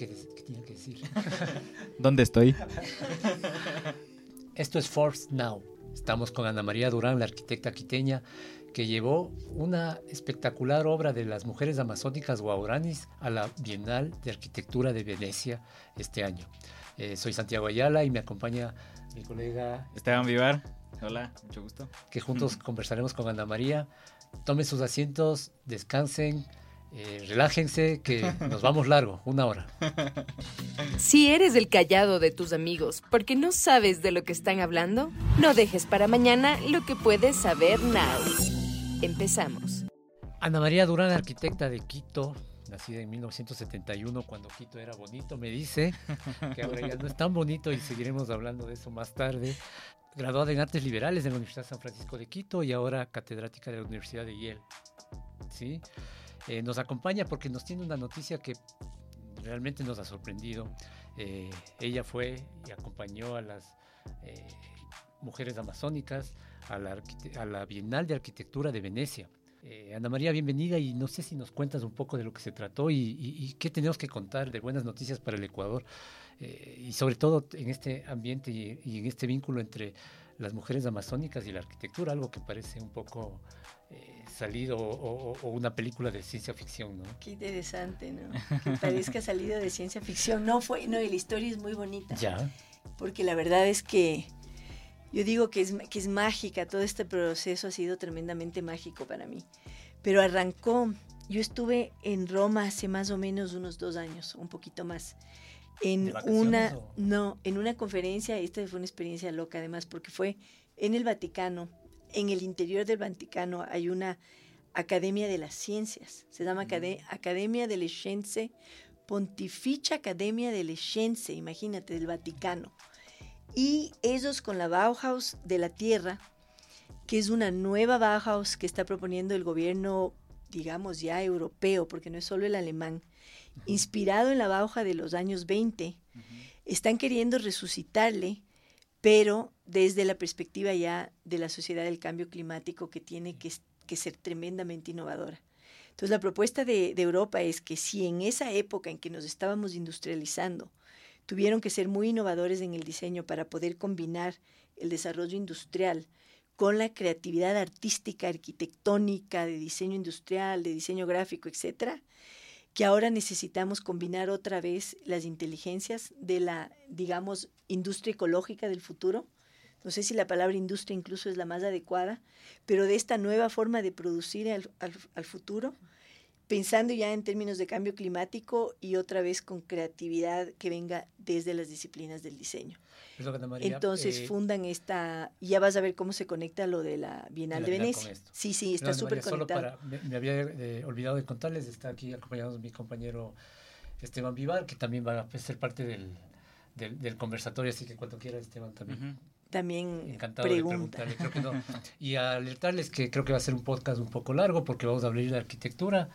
¿Qué, tenía que decir? ¿Dónde estoy? Esto es Force Now. Estamos con Ana María Durán, la arquitecta quiteña, que llevó una espectacular obra de las mujeres amazónicas guauranis a la Bienal de Arquitectura de Venecia este año. Eh, soy Santiago Ayala y me acompaña mi colega Esteban Vivar. Hola, mucho gusto. Que juntos conversaremos con Ana María. Tomen sus asientos, descansen, eh, relájense, que nos vamos largo, una hora. Si eres el callado de tus amigos porque no sabes de lo que están hablando, no dejes para mañana lo que puedes saber now. Empezamos. Ana María Durán, arquitecta de Quito, nacida en 1971 cuando Quito era bonito, me dice que ahora ya no es tan bonito y seguiremos hablando de eso más tarde. Graduada en Artes Liberales de la Universidad San Francisco de Quito y ahora catedrática de la Universidad de Yale. ¿Sí? Eh, nos acompaña porque nos tiene una noticia que realmente nos ha sorprendido. Eh, ella fue y acompañó a las eh, mujeres amazónicas a la, Bienal de Arquitectura de Venecia. Eh, Ana María, bienvenida y no sé si nos cuentas un poco de lo que se trató y, qué tenemos que contar de buenas noticias para el Ecuador y sobre todo en este ambiente y, en este vínculo entre las mujeres amazónicas y la arquitectura, algo que parece un poco eh, salido o, una película de ciencia ficción, ¿no? Qué interesante, ¿no? Que parezca salido de ciencia ficción. No fue, no, y la historia es muy bonita. Ya. Porque la verdad es que yo digo que es, que es mágica, todo este proceso ha sido tremendamente mágico para mí. Pero arrancó, yo estuve en Roma hace más o menos unos dos años, un poquito más. En una, no, en una conferencia, esta fue una experiencia loca además, porque fue en el Vaticano, en el interior del Vaticano hay una Academia de las Ciencias, se llama Academia delle Scienze, Pontificia Academia delle Scienze, imagínate, del Vaticano. Y ellos con la Bauhaus de la Tierra, que es una nueva Bauhaus que está proponiendo el gobierno, digamos ya europeo, porque no es solo el alemán, inspirado en la Bauhaus de los años 20, están queriendo resucitarle, pero desde la perspectiva ya de la sociedad del cambio climático que tiene que, ser tremendamente innovadora. Entonces la propuesta de, de Europa es que si en esa época en que nos estábamos industrializando, tuvieron que ser muy innovadores en el diseño para poder combinar el desarrollo industrial con la creatividad artística, arquitectónica, de diseño industrial, de diseño gráfico, etcétera, que ahora necesitamos combinar otra vez las inteligencias de la, digamos, industria ecológica del futuro. No sé si la palabra industria incluso es la más adecuada, pero de esta nueva forma de producir al, al futuro pensando ya en términos de cambio climático y otra vez con creatividad que venga desde las disciplinas del diseño. Entonces eh, fundan esta, ya vas a ver cómo se conecta lo de la Bienal de, Venecia. Sí, sí, está súper conectado. me, había eh, olvidado de contarles, está aquí acompañado mi compañero Esteban Vivar, que también va a ser parte del, del, conversatorio, así que cuando quiera Esteban también. También Encantado pregunta. de preguntarle. Y alertarles que creo que va a ser un podcast un poco largo porque vamos a hablar de arquitectura,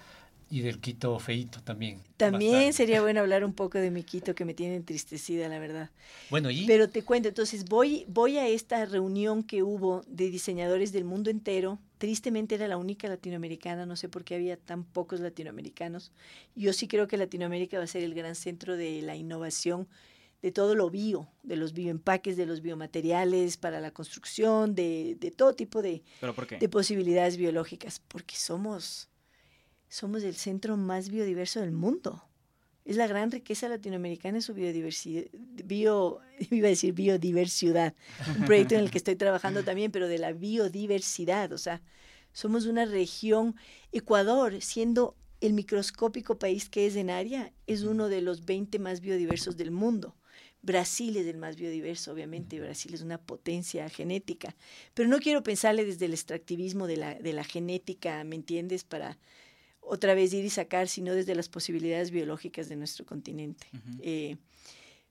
y del Quito feito también. También sería bueno hablar un poco de mi Quito que me tiene entristecida, la verdad. Bueno, y Pero te cuento, entonces voy voy a esta reunión que hubo de diseñadores del mundo entero. Tristemente era la única latinoamericana, no sé por qué había tan pocos latinoamericanos. Yo sí creo que Latinoamérica va a ser el gran centro de la innovación de todo lo bio, de los bioempaques, de los biomateriales para la construcción, de, de todo tipo de, de posibilidades biológicas, porque somos somos el centro más biodiverso del mundo. Es la gran riqueza latinoamericana en su biodiversidad, bio, iba a decir biodiversidad, un proyecto en el que estoy trabajando también, pero de la biodiversidad, o sea, somos una región, Ecuador, siendo el microscópico país que es en área, es uno de los 20 más biodiversos del mundo. Brasil es el más biodiverso, obviamente, Brasil es una potencia genética, pero no quiero pensarle desde el extractivismo de la, de la genética, ¿me entiendes? Para otra vez ir y sacar, sino desde las posibilidades biológicas de nuestro continente. Eh,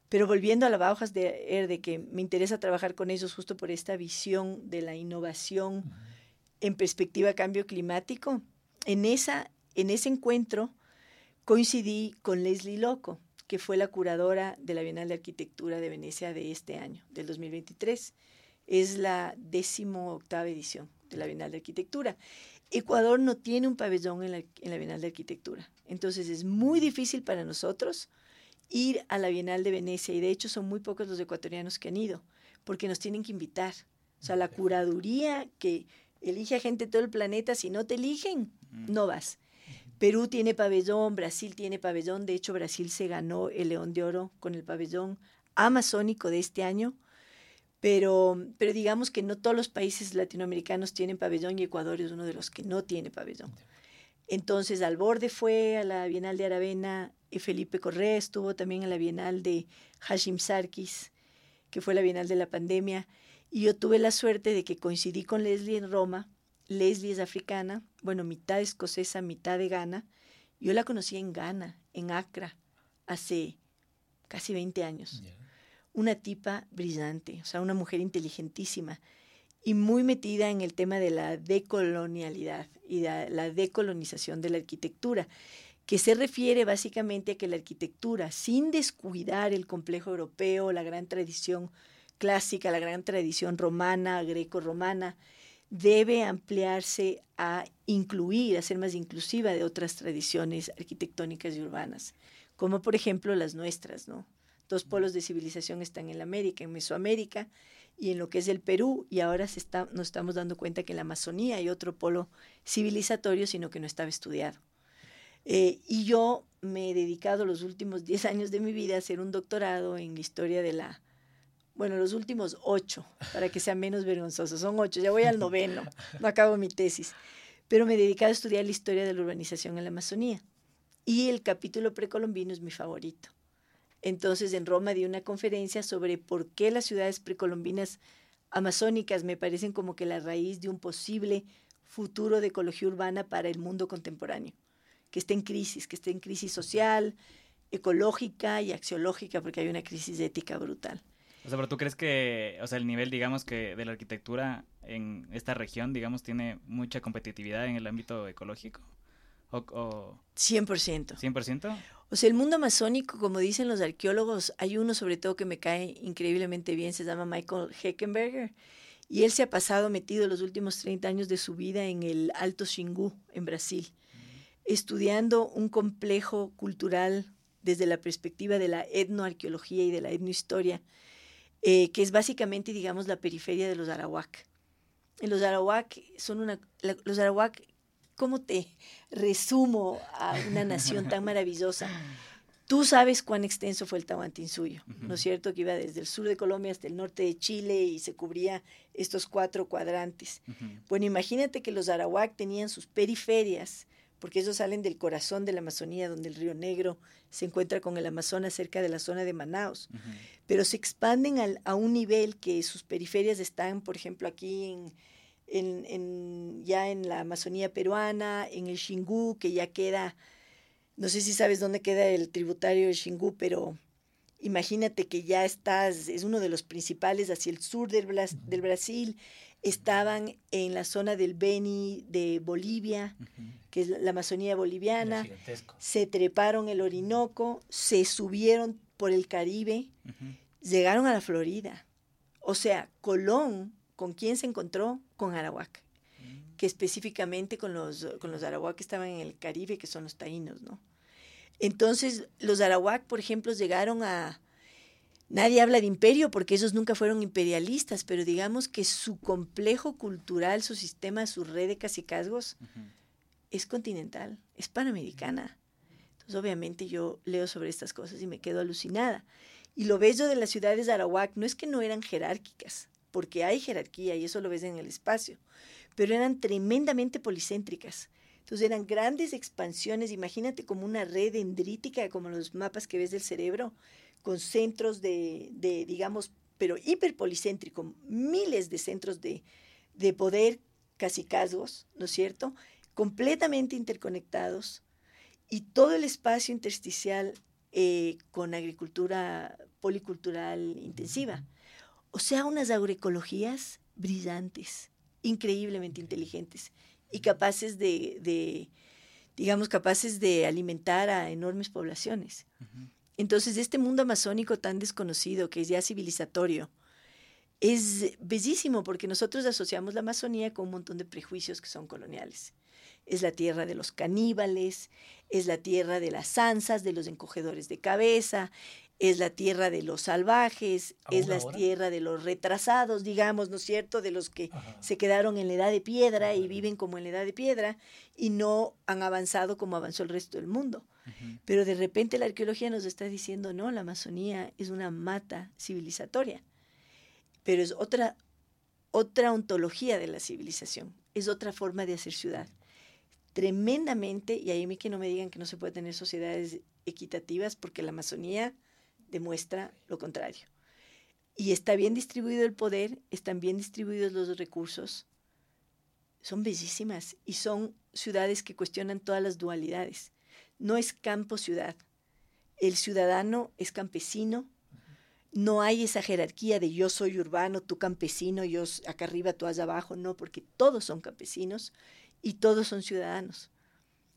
pero volviendo a la Bauhaus de de que me interesa trabajar con ellos justo por esta visión de la innovación en perspectiva de cambio climático, en, esa, en ese encuentro coincidí con Leslie Loco, que fue la curadora de la Bienal de Arquitectura de Venecia de este año, del 2023. Es la décimo octava edición de la Bienal de Arquitectura. Ecuador no tiene un pabellón en la, Bienal de Arquitectura. Entonces es muy difícil para nosotros ir a la Bienal de Venecia y de hecho son muy pocos los ecuatorianos que han ido, porque nos tienen que invitar. O sea, la curaduría que elige a gente de todo el planeta, si no te eligen, no vas. Perú tiene pabellón, Brasil tiene pabellón, de hecho Brasil se ganó el León de Oro con el pabellón amazónico de este año, pero, pero digamos que no todos los países latinoamericanos tienen pabellón y Ecuador es uno de los que no tiene pabellón. Entonces, al borde fue a la Bienal de Aravena, y Felipe Correa estuvo también en la Bienal de Hashim Sarkis, que fue la Bienal de la pandemia, y yo tuve la suerte de que coincidí con Leslie en Roma. Leslie es africana, bueno, mitad escocesa, mitad de Ghana. Yo la conocí en Ghana, en Accra, hace casi 20 años. Una tipa brillante, o sea, una mujer inteligentísima y muy metida en el tema de la decolonialidad y de la decolonización de la arquitectura, que se refiere básicamente a que la arquitectura, sin descuidar el complejo europeo, la gran tradición clásica, la gran tradición romana, greco-romana, debe ampliarse a incluir, a ser más inclusiva de otras tradiciones arquitectónicas y urbanas, como por ejemplo las nuestras, ¿no? Dos polos de civilización están en la América, en Mesoamérica y en lo que es el Perú, y ahora se está, nos estamos dando cuenta que en la Amazonía hay otro polo civilizatorio, sino que no estaba estudiado. Eh, y yo me he dedicado los últimos 10 años de mi vida a hacer un doctorado en historia de la, bueno, los últimos ocho, para que sea menos vergonzoso, son ocho, ya voy al noveno, no acabo mi tesis, pero me he dedicado a estudiar la historia de la urbanización en la Amazonía. Y el capítulo precolombino es mi favorito. Entonces en Roma di una conferencia sobre por qué las ciudades precolombinas amazónicas me parecen como que la raíz de un posible futuro de ecología urbana para el mundo contemporáneo, que está en crisis, que está en crisis social, ecológica y axiológica, porque hay una crisis ética brutal. O sea, pero tú crees que, o sea, el nivel, digamos, que de la arquitectura en esta región, digamos, tiene mucha competitividad en el ámbito ecológico? O, o... 100%. ¿100%? O sea, el mundo amazónico, como dicen los arqueólogos, hay uno sobre todo que me cae increíblemente bien, se llama Michael Heckenberger, y él se ha pasado metido los últimos 30 años de su vida en el Alto Xingu, en Brasil, estudiando un complejo cultural desde la perspectiva de la etnoarqueología y de la etnohistoria, eh, que es básicamente, digamos, la periferia de los Arawak. Los Arawak son una, los Arawak ¿cómo te resumo a una nación tan maravillosa? Tú sabes cuán extenso fue el Tahuantinsuyo, ¿no es cierto? Que iba desde el sur de Colombia hasta el norte de Chile y se cubría estos cuatro cuadrantes. Bueno, imagínate que los Arawak tenían sus periferias, porque ellos salen del corazón de la Amazonía, donde el río Negro se encuentra con el Amazonas cerca de la zona de Manaus, pero se expanden a un nivel que sus periferias están, por ejemplo, aquí en en, ya en la Amazonía peruana, en el Xingu, que ya queda, no sé si sabes dónde queda el tributario del Xingu, pero imagínate que ya estás, es uno de los principales hacia el sur del, del Brasil, estaban en la zona del Beni de Bolivia, que es la Amazonía boliviana, se treparon el Orinoco, se subieron por el Caribe, llegaron a la Florida. O sea, Colón ¿Con quién se encontró? Con Arawak, mm. que específicamente con los, con los Arawak que estaban en el Caribe, que son los taínos, ¿no? Entonces, los Arawak, por ejemplo, llegaron a... Nadie habla de imperio porque ellos nunca fueron imperialistas, pero digamos que su complejo cultural, su sistema, su red de cacicazgos es continental, es panamericana. Entonces, obviamente yo leo sobre estas cosas y me quedo alucinada. Y lo bello de las ciudades de Arawak no es que no eran jerárquicas, porque hay jerarquía y eso lo ves en el espacio, pero eran tremendamente policéntricas. Entonces eran grandes expansiones, imagínate como una red dendrítica, como los mapas que ves del cerebro, con centros de, de digamos, pero hiperpolicéntrico, miles de centros de, de poder, casicazgos, ¿no es cierto? Completamente interconectados y todo el espacio intersticial eh, con agricultura policultural intensiva. O sea, unas agroecologías brillantes, increíblemente inteligentes y capaces de, digamos, capaces de alimentar a enormes poblaciones. Entonces, este mundo amazónico tan desconocido, que es ya civilizatorio, es bellísimo porque nosotros asociamos la Amazonía con un montón de prejuicios que son coloniales. es la tierra de los caníbales, es la tierra de las ansas, de los encogedores de cabeza, es la tierra de los salvajes, es la tierra de los retrasados, digamos, ¿no es cierto? De los que se quedaron en la edad de piedra y viven como en la edad de piedra y no han avanzado como avanzó el resto del mundo. Pero de repente la arqueología nos está diciendo, no, la Amazonía es una mata civilizatoria, pero es otra, otra ontología de la civilización, es otra forma de hacer ciudad. Tremendamente, y ahí mí que no me digan que no se puede tener sociedades equitativas, porque la Amazonía demuestra lo contrario. Y está bien distribuido el poder, están bien distribuidos los recursos, son bellísimas y son ciudades que cuestionan todas las dualidades. No es campo-ciudad. El ciudadano es campesino. No hay esa jerarquía de yo soy urbano, tú campesino, yo acá arriba, tú allá abajo. No, porque todos son campesinos y todos son ciudadanos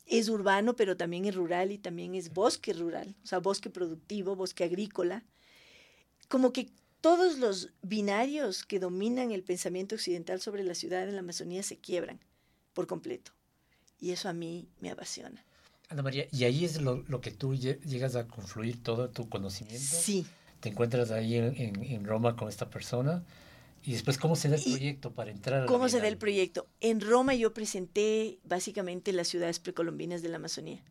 es urbano, pero también es rural y también es bosque rural, o sea, bosque productivo, bosque agrícola. Como que todos los binarios que dominan el pensamiento occidental sobre la ciudad en la Amazonía se quiebran por completo. Y eso a mí me apasiona. Ana María, ¿y ahí es lo, que tú llegas a confluir todo tu conocimiento? Sí. ¿Te encuentras ahí en, en Roma con esta persona? ¿Y después cómo se da el proyecto para entrar? ¿Cómo se da el proyecto? En Roma yo presenté básicamente las ciudades precolombinas de la Amazonía.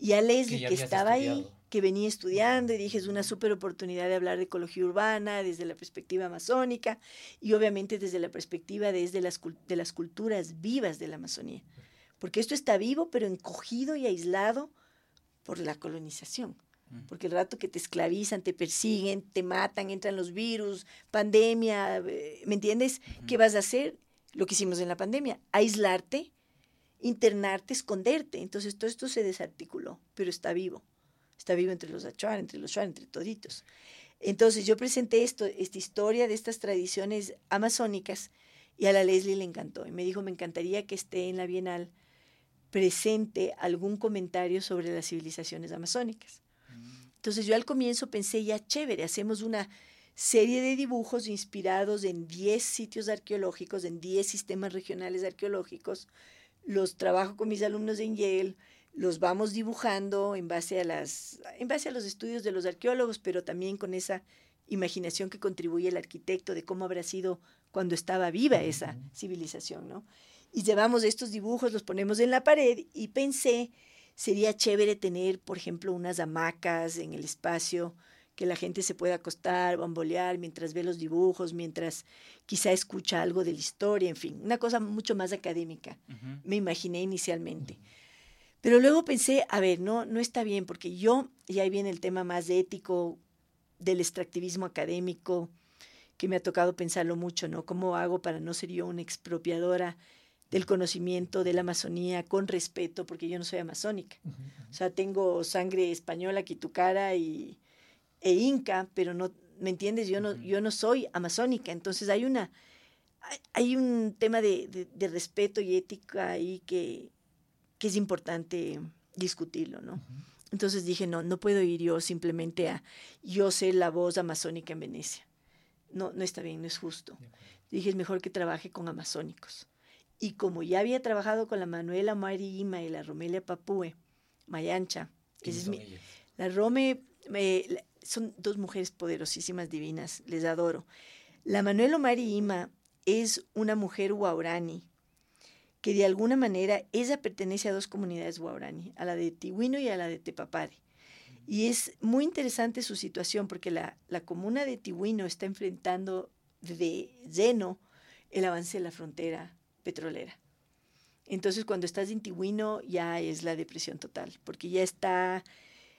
Y a Leslie, que, estaba ahí, que venía estudiando, y dije, es una súper oportunidad de hablar de ecología urbana desde la perspectiva amazónica y obviamente desde la perspectiva desde las, de las culturas vivas de la Amazonía. Porque esto está vivo, pero encogido y aislado por la colonización. Porque el rato que te esclavizan, te persiguen, te matan, entran los virus, pandemia, eh, ¿me entiendes? ¿Qué vas a hacer? Lo que hicimos en la pandemia, aislarte, internarte, esconderte. Entonces todo esto se desarticuló, pero está vivo. Está vivo entre los Achuar, entre los Shuar, entre toditos. Entonces yo presenté esto, esta historia de estas tradiciones amazónicas y a la Leslie le encantó. Y me dijo, me encantaría que esté en la Bienal presente algún comentario sobre las civilizaciones amazónicas. Entonces yo al comienzo pensé, ya chévere, hacemos una serie de dibujos inspirados en 10 sitios arqueológicos, en 10 sistemas regionales arqueológicos. Los trabajo con mis alumnos en Yale, los vamos dibujando en base a las en base a los estudios de los arqueólogos, pero también con esa imaginación que contribuye el arquitecto de cómo habrá sido cuando estaba viva esa civilización, ¿no? Y llevamos estos dibujos, los ponemos en la pared y pensé Sería chévere tener, por ejemplo, unas hamacas en el espacio que la gente se pueda acostar, bambolear mientras ve los dibujos, mientras quizá escucha algo de la historia, en fin, una cosa mucho más académica, me imaginé inicialmente. Pero luego pensé, a ver, no, no está bien, porque yo, y ahí viene el tema más ético del extractivismo académico, que me ha tocado pensarlo mucho, ¿no? ¿Cómo hago para no ser yo una expropiadora del conocimiento de la Amazonía con respeto, porque yo no soy amazónica. O sea, tengo sangre española, quitucara y, e inca, pero no, ¿me entiendes? Yo no, yo no soy amazónica. Entonces hay una, hay un tema de, respeto y ética ahí que, que es importante discutirlo, ¿no? Entonces dije, no, no puedo ir yo simplemente a yo ser la voz amazónica en Venecia. No, no está bien, no es justo. Dije, es mejor que trabaje con amazónicos. Y como ya había trabajado con la Manuela Marima y la Romelia Papue, Mayancha, que es mi, la Rome, son dos mujeres poderosísimas, divinas, les adoro. La Manuela Marima es una mujer guaurani, que de alguna manera ella pertenece a dos comunidades guaurani, a la de Tihuino y a la de Tepapare. Y es muy interesante su situación porque la, la comuna de Tihuino está enfrentando de lleno el avance de la frontera petrolera. Entonces, cuando estás en Tihuino, ya es la depresión total, porque ya está,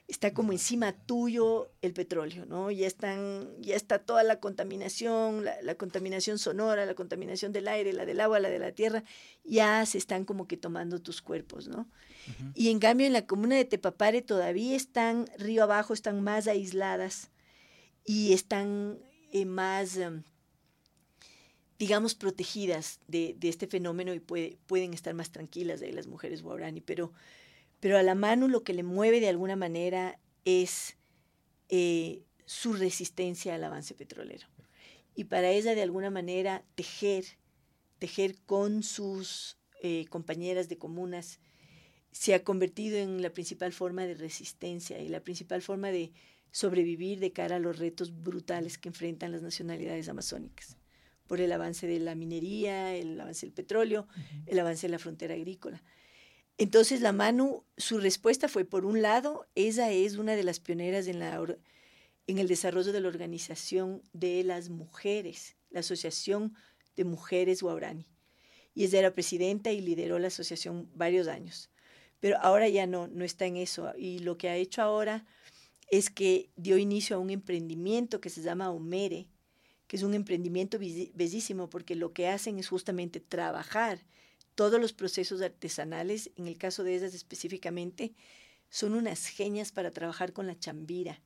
está como encima tuyo el petróleo, ¿no? Ya, están, ya está toda la contaminación, la, contaminación sonora, la contaminación del aire, la del agua, la de la tierra, ya se están como que tomando tus cuerpos, ¿no? Y en cambio, en la comuna de Tepapare todavía están río abajo, están más aisladas y están eh, más... Em, digamos, protegidas de, este fenómeno y pueden estar más tranquilas de las mujeres guarani, pero, pero a la mano lo que le mueve de alguna manera es eh, su resistencia al avance petrolero. Y para ella, de alguna manera, tejer, tejer con sus eh, compañeras de comunas, se ha convertido en la principal forma de resistencia y la principal forma de sobrevivir de cara a los retos brutales que enfrentan las nacionalidades amazónicas, por el avance de la minería, el avance del petróleo, el avance de la frontera agrícola. Entonces la Manu, su respuesta fue, por un lado, ella es una de las pioneras en, la, en el desarrollo de la organización de las mujeres, la Asociación de Mujeres Guaurani. Y ella era presidenta y lideró la asociación varios años. Pero ahora ya no, no está en eso. Y lo que ha hecho ahora es que dio inicio a un emprendimiento que se llama Omere, que es un emprendimiento bellísimo porque lo que hacen es justamente trabajar todos los procesos artesanales, en el caso de ellas específicamente, son unas genias para trabajar con la chambira.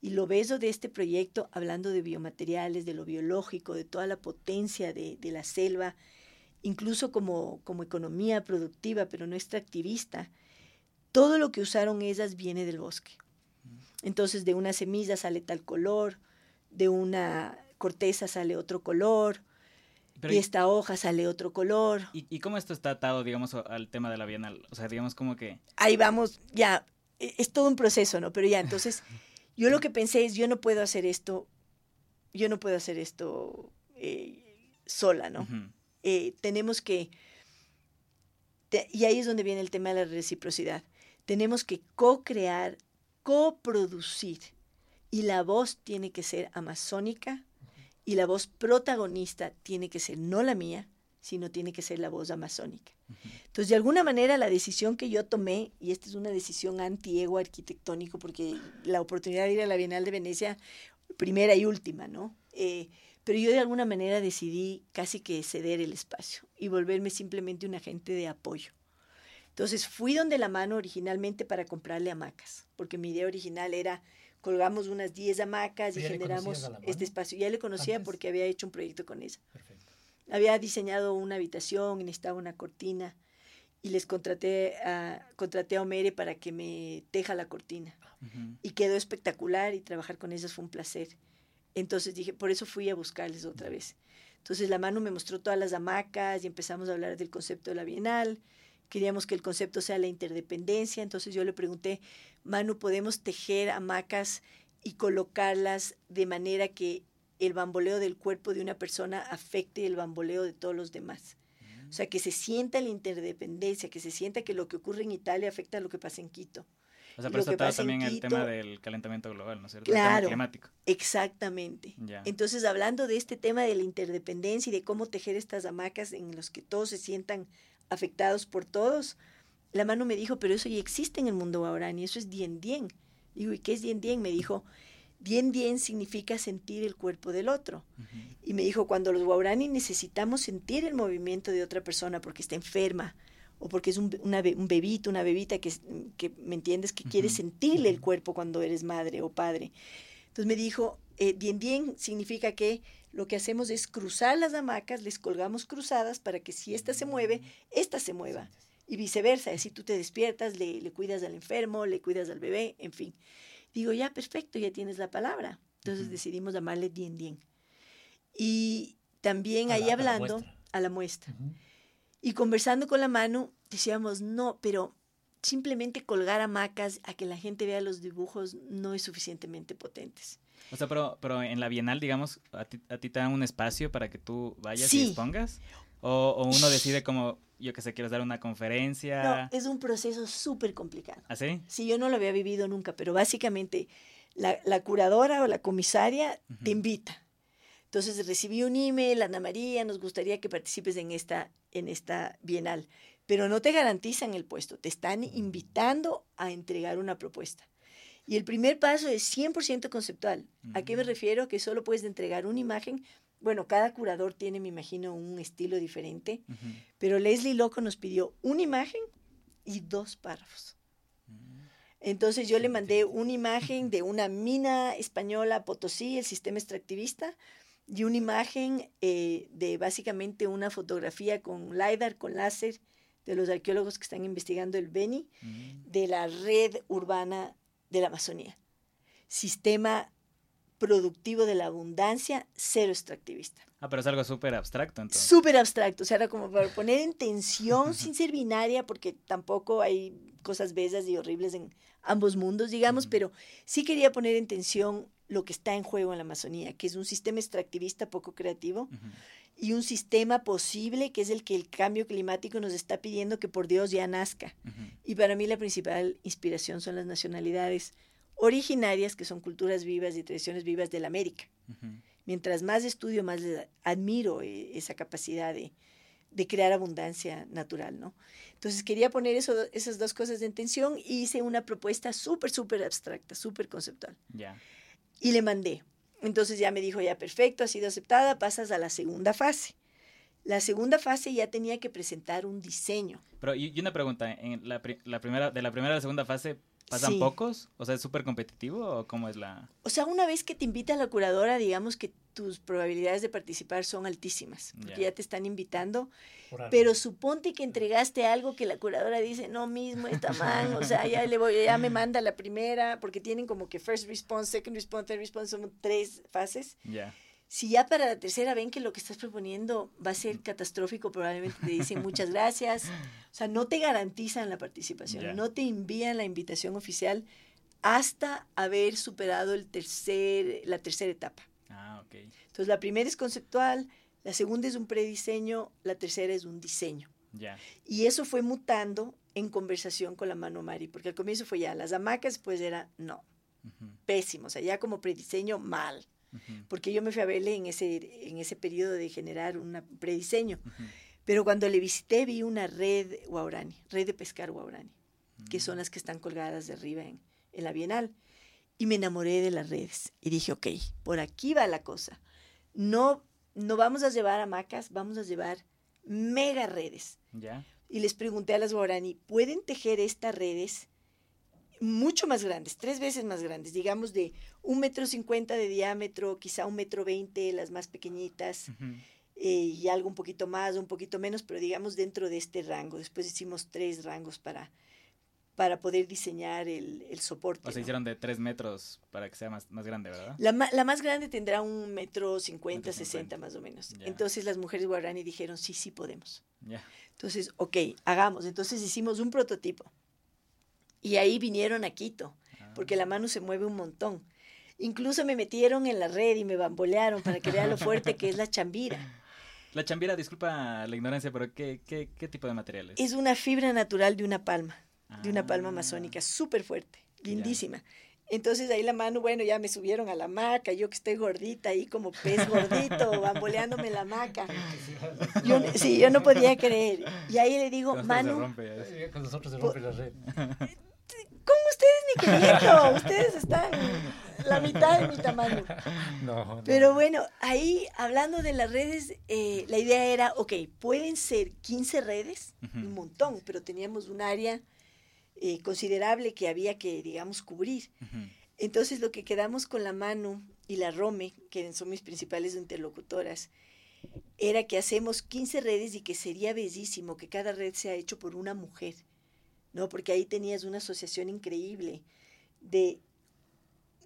Y lo beso de este proyecto, hablando de biomateriales, de lo biológico, de toda la potencia de, de la selva, incluso como, como economía productiva, pero no extractivista, todo lo que usaron ellas viene del bosque. Entonces de una semilla sale tal color, de una corteza sale otro color, y esta hoja sale otro color. ¿Y, cómo esto está atado, digamos, al tema de la Bienal? O sea, digamos como que... Ahí vamos, ya, e, es todo un proceso, ¿no? Pero ya, entonces, yo lo que pensé es, yo no puedo hacer esto, yo no puedo hacer esto eh, sola, ¿no? Eh, tenemos que, y ahí es donde viene el tema de la reciprocidad, tenemos que co-crear, coproducir, y la voz tiene que ser amazónica, y la voz protagonista tiene que ser no la mía, sino tiene que ser la voz amazónica. Entonces, de alguna manera, la decisión que yo tomé, y esta es una decisión anti-ego arquitectónico, porque la oportunidad de ir a la Bienal de Venecia, primera y última, ¿no? Eh, pero yo de alguna manera decidí casi que ceder el espacio y volverme simplemente un agente de apoyo. Entonces fui donde la mano originalmente para comprarle hamacas, porque mi idea original era colgamos unas 10 hamacas y generamos este espacio. Ya le conocía porque había hecho un proyecto con ella. Había diseñado una habitación y necesitaba una cortina y les contraté a, contraté a Omere para que me teja la cortina. Y quedó espectacular y trabajar con ellas fue un placer. Entonces dije, por eso fui a buscarles otra vez. Entonces la mano me mostró todas las hamacas y empezamos a hablar del concepto de la Bienal. Queríamos que el concepto sea la interdependencia. Entonces yo le pregunté, Manu, ¿podemos tejer hamacas y colocarlas de manera que el bamboleo del cuerpo de una persona afecte el bamboleo de todos los demás? O sea, que se sienta la interdependencia, que se sienta que lo que ocurre en Italia afecta a lo que pasa en Quito. O sea, pero eso está también el tema del calentamiento global, ¿no es cierto? Claro, climático. exactamente. Entonces, hablando de este tema de la interdependencia y de cómo tejer estas hamacas en los que todos se sientan afectados por todos, la mano me dijo, pero eso ya existe en el mundo guaraní, eso es dien dien. Digo, ¿y qué es dien dien? Me dijo, dien dien significa sentir el cuerpo del otro. Y me dijo, cuando los guaraní necesitamos sentir el movimiento de otra persona porque está enferma, o porque es un, un bebito, una bebita que, que, ¿me entiendes?, que quiere sentirle el cuerpo cuando eres madre o padre. Entonces me dijo, eh, dien dien significa que lo que hacemos es cruzar las hamacas, les colgamos cruzadas para que si ésta se mueve, ésta se mueva. Y viceversa, si tú te despiertas, le, le, cuidas al enfermo, le cuidas al bebé, en fin. Digo, ya, perfecto, ya tienes la palabra. Entonces decidimos llamarle dien dien. Y también ahí hablando a la muestra. Y conversando con la mano, decíamos, no, pero simplemente colgar hamacas a que la gente vea los dibujos no es suficientemente potentes. O sea, pero, pero en la Bienal, digamos, a ti, a ti te dan un espacio para que tú vayas y expongas. O, o, uno decide como, yo que sé, quieres dar una conferencia. No, es un proceso súper complicado. ¿Ah, sí? Sí, yo no lo había vivido nunca, pero básicamente la, la curadora o la comisaria te invita. Entonces recibí un email, Ana María, nos gustaría que participes en esta, en esta bienal, pero no te garantizan el puesto, te están invitando a entregar una propuesta. Y el primer paso es 100% conceptual. ¿A qué me refiero? Que solo puedes entregar una imagen. Bueno, cada curador tiene, me imagino, un estilo diferente, pero Leslie Loco nos pidió una imagen y dos párrafos. Mm. Entonces yo le mandé una imagen de una mina española, Potosí, el sistema extractivista, y una imagen eh, de básicamente una fotografía con LIDAR, con láser, de los arqueólogos que están investigando el Beni, mm. de la red urbana de la Amazonía. Sistema productivo de la abundancia, cero extractivista. Ah, pero es algo súper abstracto entonces. Súper abstracto, o sea, era como para poner en tensión sin ser binaria, porque tampoco hay cosas bellas y horribles en ambos mundos, digamos, pero sí quería poner en tensión lo que está en juego en la Amazonía, que es un sistema extractivista poco creativo y un sistema posible que es el que el cambio climático nos está pidiendo que por Dios ya nazca. Y para mí la principal inspiración son las nacionalidades originarias, que son culturas vivas y tradiciones vivas de la América. Mientras más estudio, más admiro eh, esa capacidad de, crear abundancia natural, ¿no? Entonces quería poner eso, esas dos cosas en tensión y hice una propuesta súper, súper abstracta, súper conceptual. Ya. Y le mandé. Entonces ya me dijo, ya perfecto, ha sido aceptada, pasas a la segunda fase. La segunda fase ya tenía que presentar un diseño. Pero y, una pregunta, en la, la, primera, de la primera a la segunda fase ¿Pasan pocos? O sea, ¿es súper competitivo o cómo es la...? O sea, una vez que te invita la curadora, digamos que tus probabilidades de participar son altísimas, porque ya te están invitando, pero suponte que entregaste algo que la curadora dice, no mismo, está mal, o sea, ya, le voy, ya me manda la primera, porque tienen como que first response, second response, third response, son tres fases. Ya si ya para la tercera ven que lo que estás proponiendo va a ser catastrófico, probablemente te dicen muchas gracias. O sea, no te garantizan la participación, no te envían la invitación oficial hasta haber superado el tercer, la tercera etapa. Ah, ok. Entonces, la primera es conceptual, la segunda es un prediseño, la tercera es un diseño. Ya. Y eso fue mutando en conversación con la mano Mari, porque al comienzo fue ya las hamacas, pues era no, pésimo, o sea, ya como prediseño mal porque yo me fui a verle en ese, en ese periodo de generar un prediseño. Pero cuando le visité vi una red guaurani, red de pescar guaurani, que son mm. las que están colgadas de arriba en, en la Bienal. Y me enamoré de las redes y dije, ok, por aquí va la cosa. No, no vamos a llevar hamacas, vamos a llevar mega redes. ¿Ya? Y les pregunté a las guarani, ¿pueden tejer estas redes mucho más grandes, tres veces más grandes, digamos de un metro cincuenta de diámetro, quizá un metro veinte, las más pequeñitas, eh, y algo un poquito más, un poquito menos, pero digamos dentro de este rango. Después hicimos tres rangos para, para poder diseñar el, el soporte. O sea, hicieron de tres metros para que sea más, más grande, ¿verdad? La, la más grande tendrá un metro cincuenta, sesenta más o menos. Entonces las mujeres guarani dijeron, sí, sí podemos. Entonces, ok, hagamos. Entonces hicimos un prototipo y ahí vinieron a Quito, porque la mano se mueve un montón. Incluso me metieron en la red y me bambolearon para que vean lo fuerte que es la chambira. La chambira, disculpa la ignorancia, pero ¿qué, qué, qué tipo de material es? Es una fibra natural de una palma, de una palma ah. amazónica, súper fuerte, lindísima. Entonces ahí la mano, bueno, ya me subieron a la hamaca, yo que estoy gordita ahí como pez gordito, bamboleándome la hamaca. Yo, sí, yo no podía creer. Y ahí le digo, Manu... Con nosotros se rompe la red. ¿Cómo ustedes ni queriendo? Ustedes están la mitad de mi tamaño. No, Pero bueno, ahí hablando de las redes, eh, la idea era, ok, pueden ser 15 redes, un montón, pero teníamos un área eh, considerable que había que, digamos, cubrir. Entonces lo que quedamos con la mano y la Rome, que son mis principales interlocutoras, era que hacemos 15 redes y que sería bellísimo que cada red sea hecho por una mujer ¿no? Porque ahí tenías una asociación increíble de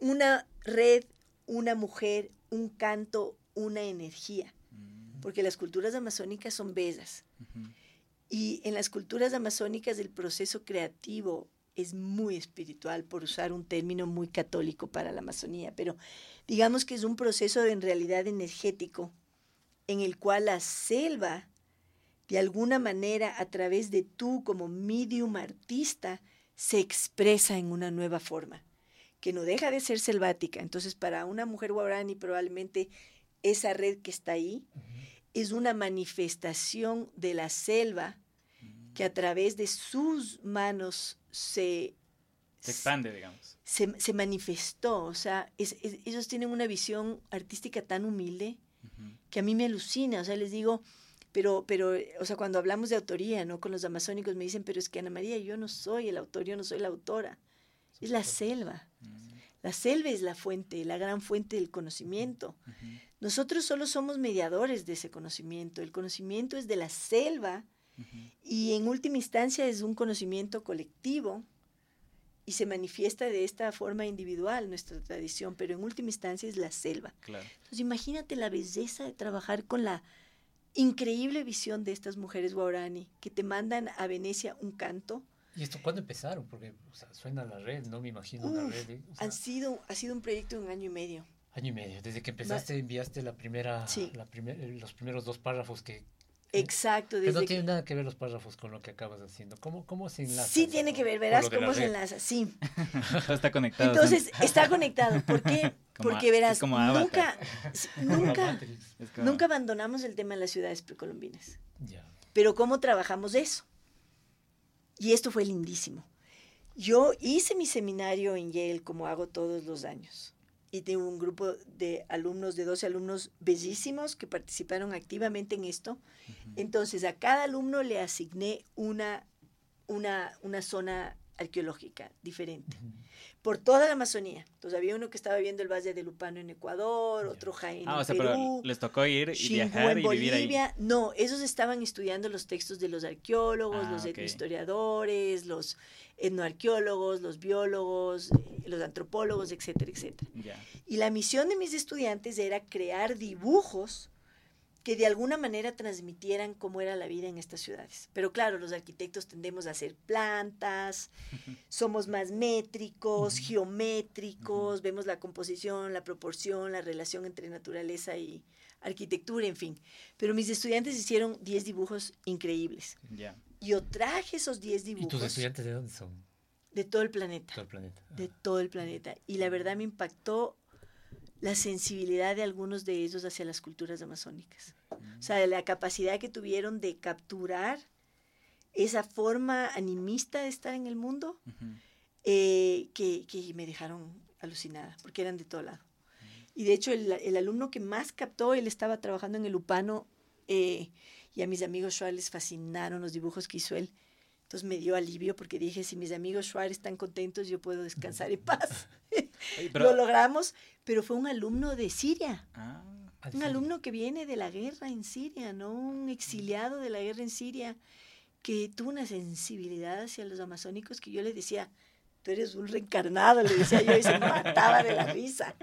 una red, una mujer, un canto, una energía. Mm. Porque las culturas amazónicas son bellas. Y en las culturas amazónicas el proceso creativo es muy espiritual, por usar un término muy católico para la Amazonía, pero digamos que es un proceso en realidad energético en el cual la selva de alguna manera a través de tú como medium artista se expresa en una nueva forma, que no deja de ser selvática. Entonces, para una mujer guarani probablemente esa red que está ahí es una manifestación de la selva que a través de sus manos se... Se expande, digamos. Se, manifestó, o sea, ellos tienen una visión artística tan humilde que a mí me alucina, o sea, les digo, pero, pero, o sea, cuando hablamos de autoría, ¿no? Con los amazónicos me dicen, pero es que Ana María, yo no soy el autor, yo no soy la autora. Es la selva. La selva es la fuente, la gran fuente del conocimiento. Nosotros solo somos mediadores de ese conocimiento. El conocimiento es de la selva y en última instancia es un conocimiento colectivo y se manifiesta de esta forma individual nuestra tradición, pero en última instancia es la selva. Claro. Entonces imagínate la belleza de trabajar con la increíble visión de estas mujeres guarani que te mandan a Venecia un canto. ¿Y esto cuándo empezaron? Porque o sea, suena la red, ¿no? Me imagino Uf, red. de- o sea, han sido, ha sido un proyecto de un año y medio. año y medio. Desde que empezaste enviaste la primera, Sí. la primer- eh, los primeros dos párrafos que... Exacto, que desde no que- tienen nada que ver los párrafos con lo que acabas haciendo. ¿Cómo, cómo se enlaza? Sí tiene que ver, verás cómo se enlaza, sí. Está conectado. Entonces, está conectado. ¿Por qué? Como Porque verás, es como nunca, nunca, Matrix. Es como- nunca abandonamos el tema de las ciudades precolombinas. Ya. Pero ¿cómo trabajamos eso? Y esto fue lindísimo. Yo hice mi seminario en Yale como hago todos los años. Y tengo un grupo de alumnos, de 12 alumnos bellísimos que participaron activamente en esto. Entonces a cada alumno le asigné una, una, una zona arqueológica diferente por toda la Amazonía. Entonces había uno que estaba viendo el Valle de Lupano en Ecuador, otro Jaén Ah, en o sea, Perú. pero les tocó ir y Xingu viajar en y vivir ahí. Bolivia. No, esos estaban estudiando los textos de los arqueólogos, Ah, los ok. etnohistoriadores, los etnoarqueólogos, los biólogos, eh, los antropólogos, etcétera, etcétera. Y la misión de mis estudiantes era crear dibujos que de alguna manera transmitieran cómo era la vida en estas ciudades. Pero claro, los arquitectos tendemos a hacer plantas, somos más métricos, geométricos, vemos la composición, la proporción, la relación entre naturaleza y arquitectura, en fin. Pero mis estudiantes hicieron 10 dibujos increíbles. Ya. Yo traje esos 10 ¿Y tus dibujos estudiantes de dónde son? de todo el planeta Todo el planeta. de Ah. todo el planeta. Y la verdad me impactó la sensibilidad de algunos de ellos hacia las culturas amazónicas. O sea, la capacidad que tuvieron de capturar esa forma animista de estar en el mundo eh, que, que me dejaron alucinada, porque eran de todo lado. Y de hecho, el, el alumno que más captó, él estaba trabajando en el Upano eh, y a mis amigos Schwarz les fascinaron los dibujos que hizo él. Entonces me dio alivio porque dije, si mis amigos Schwarz están contentos, yo puedo descansar en paz. Oye, Lo logramos, pero fue un alumno de Siria. Ah, Un alumno que viene de la guerra en Siria, ¿no? Un exiliado de la guerra en Siria, que tuvo una sensibilidad hacia los amazónicos que yo le decía, tú eres un reencarnado, le decía yo, y se mataba de la risa.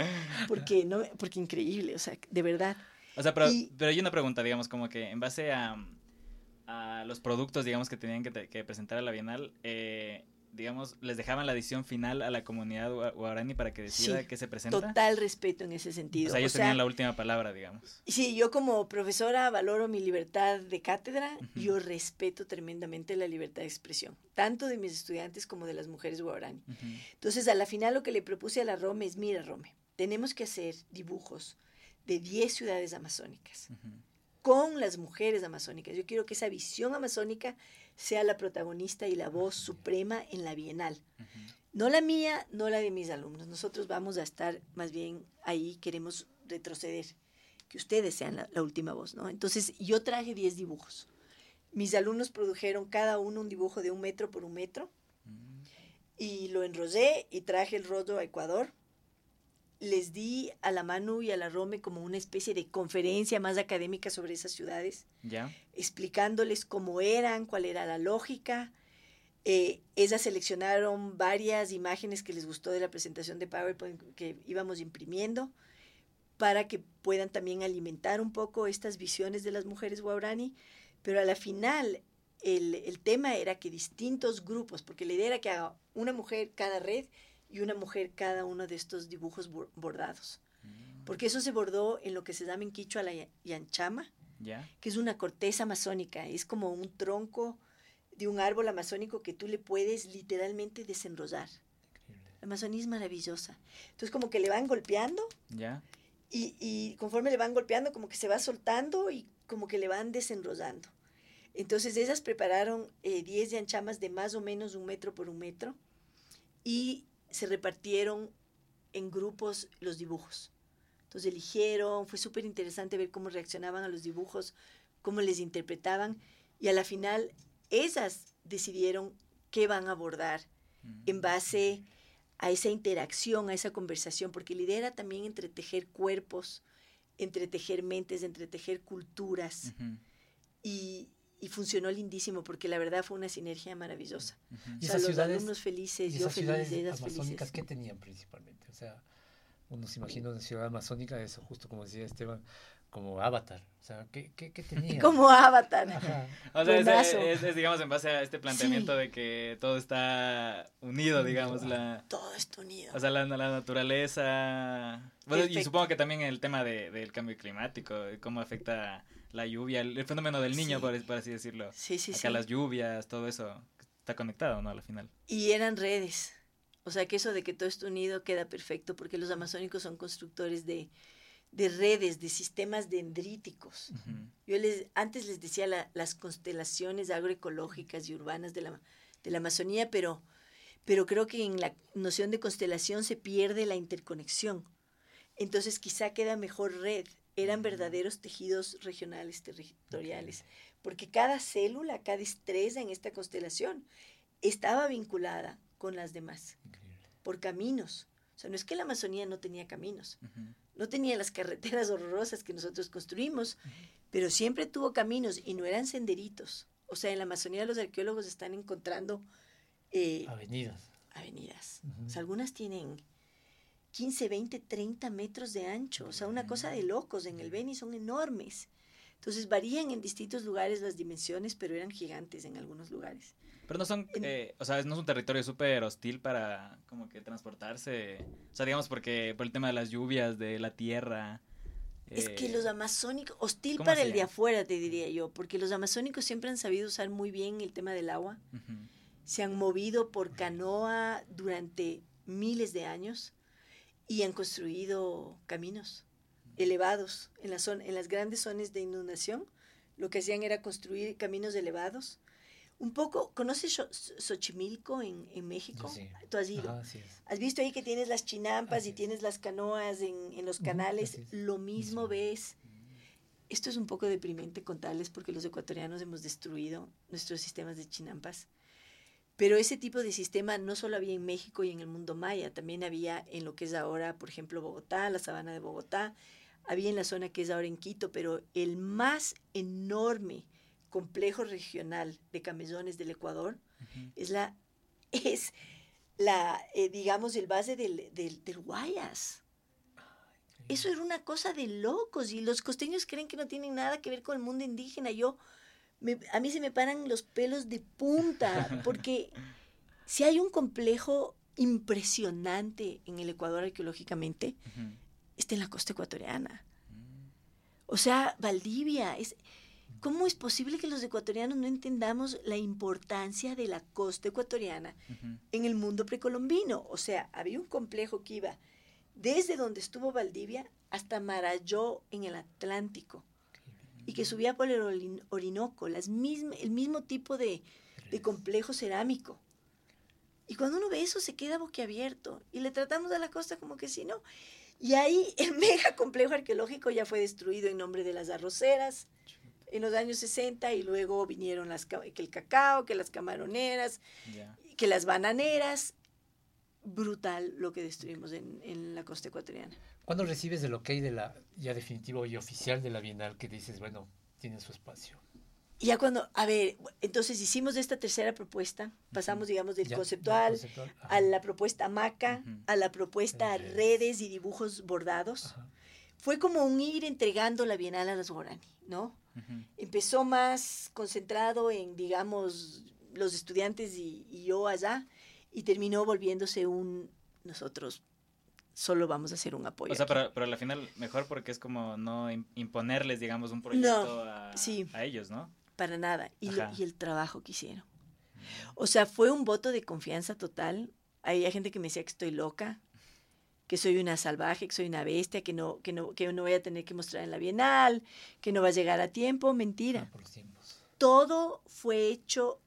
Porque, no, porque increíble, o sea, de verdad. O sea, pero, Y- pero hay una pregunta, digamos, como que en base a, a los productos, digamos, que tenían que, que presentar a la Bienal, eh, digamos, les dejaban la edición final a la comunidad gua- guarani para que decida Sí, qué se presenta. Total respeto en ese sentido. o sea, ellos O sea, tenían la última palabra, digamos. Sí, yo como profesora valoro mi libertad de cátedra, Ujú. yo respeto tremendamente la libertad de expresión, tanto de mis estudiantes como de las mujeres guaraní. Ujú. Entonces, a la final lo que le propuse a la Rome es, mira, Rome, tenemos que hacer dibujos de 10 ciudades amazónicas Ujú. con las mujeres amazónicas. Yo quiero que esa visión amazónica sea la protagonista y la voz suprema en la Bienal. No la mía, no la de mis alumnos. Nosotros vamos a estar más bien ahí, queremos retroceder, que ustedes sean la, la última voz, ¿no? Entonces, yo traje 10 dibujos. Mis alumnos produjeron cada uno un dibujo de un metro por un metro Mm. y lo enrollé y traje el rollo a Ecuador. Les di a la Manu y a la Rome como una especie de conferencia más académica sobre esas ciudades, explicándoles cómo eran, cuál era la lógica. Eh, ellas seleccionaron varias imágenes que les gustó de la presentación de PowerPoint que íbamos imprimiendo para que puedan también alimentar un poco estas visiones de las mujeres guarani, pero a la final el, el tema era que distintos grupos, porque la idea era que haga una mujer cada red y una mujer cada uno de estos dibujos bor- bordados, Mm. porque eso se bordó en lo que se llama en quichua la ya- yanchama, Ya. que es una corteza amazónica, es como un tronco de un árbol amazónico que tú le puedes literalmente desenrollar. Increíble. La Amazonía es maravillosa. Entonces como que le van golpeando y, y conforme le van golpeando como que se va soltando y como que le van desenrollando. Entonces ellas prepararon eh, 10 yanchamas de más o menos un metro por un metro y se repartieron en grupos los dibujos. Entonces eligieron, fue súper interesante ver cómo reaccionaban a los dibujos, cómo les interpretaban y a la final ellas decidieron qué van a abordar Mm. en base a esa interacción, a esa conversación, porque la idea era también entretejer cuerpos, entretejer mentes, entretejer culturas y, y funcionó lindísimo porque la verdad fue una sinergia maravillosa. ¿Y O sea, esas los ciudades, alumnos felices, y yo feliz, ellas amazónicas felices. qué tenían principalmente? O sea, uno se imagina una ciudad amazónica, eso justo como decía Esteban, como Avatar. O sea, ¿qué, qué, qué tenían? Como Avatar. Ajá. O sea, es, Buenazo. es- es, digamos, en base a este planteamiento de que todo está unido, digamos, la... Todo está unido. O sea, la, la naturaleza... Bueno, y supongo que también el tema de, del cambio climático, cómo afecta la lluvia, el, el fenómeno del niño, Sí. por, por así decirlo. sí, sí, Acá sí. las lluvias, todo eso está conectado, ¿no? Al final. Y eran redes. O sea, que eso de que todo está unido queda perfecto porque los amazónicos son constructores de, de redes, de sistemas dendríticos. Yo les, antes les decía la- las constelaciones agroecológicas y urbanas de la, de la Amazonía, pero, pero creo que en la noción de constelación se pierde la interconexión. Entonces quizá queda mejor red. Eran verdaderos tejidos regionales, territoriales, porque cada célula, cada estrella en esta constelación estaba vinculada con las demás Increíble. por caminos. O sea, no es que la Amazonía no tenía caminos, no tenía las carreteras horrorosas que nosotros construimos, pero siempre tuvo caminos y no eran senderitos. O sea, en la Amazonía los arqueólogos están encontrando eh, Avenidas. avenidas. O sea, algunas tienen 15, 20, 30 metros de ancho. O sea, una cosa de locos. En el Beni son enormes. Entonces varían en distintos lugares las dimensiones, pero eran gigantes en algunos lugares. Pero no son, eh, o sea, no es un territorio súper hostil para como que transportarse. O sea, digamos porque por el tema de las lluvias, de la tierra. Es que eh, los amazónicos, hostil ¿cómo para el de afuera, te diría yo, porque los amazónicos siempre han sabido usar muy bien el tema del agua. Se han movido por canoa durante miles de años y han construido caminos elevados en, la zona, en las grandes zonas de inundación. Lo que hacían era construir caminos elevados. Un poco, ¿conoces Xo- Xochimilco en, en México? Sí. Tú has ido. Ajá. ¿Has visto ahí que tienes las chinampas Así y es. tienes las canoas en, en los canales? Lo mismo Mismo. ves. Esto es un poco deprimente contarles porque los ecuatorianos hemos destruido nuestros sistemas de chinampas. Pero ese tipo de sistema no solo había en México y en el mundo maya, también había en lo que es ahora, por ejemplo, Bogotá, la sabana de Bogotá, había en la zona que es ahora en Quito, pero el más enorme complejo regional de camellones del Ecuador es la, es la eh, digamos, el base del, del, del Guayas. Eso era una cosa de locos y los costeños creen que no tienen nada que ver con el mundo indígena. Yo, me- a mí se me paran los pelos de punta porque si hay un complejo impresionante en el Ecuador arqueológicamente, está en la costa ecuatoriana. O sea, Valdivia, es, ¿cómo es posible que los ecuatorianos no entendamos la importancia de la costa ecuatoriana en el mundo precolombino? O sea, había un complejo que iba desde donde estuvo Valdivia hasta Marayó en el Atlántico y que subía por el Orinoco, las mism- el mismo tipo de, de complejo cerámico. Y cuando uno ve eso se queda boquiabierto y le tratamos a la costa como que si no. Y ahí el mega complejo arqueológico ya fue destruido en nombre de las arroceras en los años 60 y luego vinieron las, que el cacao, que las camaroneras, Ya. que las bananeras. Brutal lo que destruimos en, en la costa ecuatoriana. ¿Cuándo recibes el ok de la ya definitivo y oficial de la Bienal que dices, bueno, tiene su espacio? Ya cuando, a ver, entonces hicimos esta tercera propuesta, pasamos, digamos, del Ya, conceptual conceptual, a la propuesta maca, Ujú. a la propuesta Redes. redes y dibujos bordados. Ajá. Fue como un ir entregando la Bienal a los Guarani, ¿no? Ujú. Empezó más concentrado en, digamos, los estudiantes y, y yo allá, y terminó volviéndose un, nosotros solo vamos a hacer un apoyo. O sea, pero, pero al final mejor porque es como no im- imponerles, digamos, un proyecto a, sí. a ellos, ¿no? Para nada. Y, lo- y el trabajo que hicieron. O sea, fue un voto de confianza total. Había gente que me decía que estoy loca, que soy una salvaje, que soy una bestia, que no, que no, que no voy a tener que mostrar en la Bienal, que no va a llegar a tiempo. Mentira. Ah, por los tiempos. Todo fue hecho,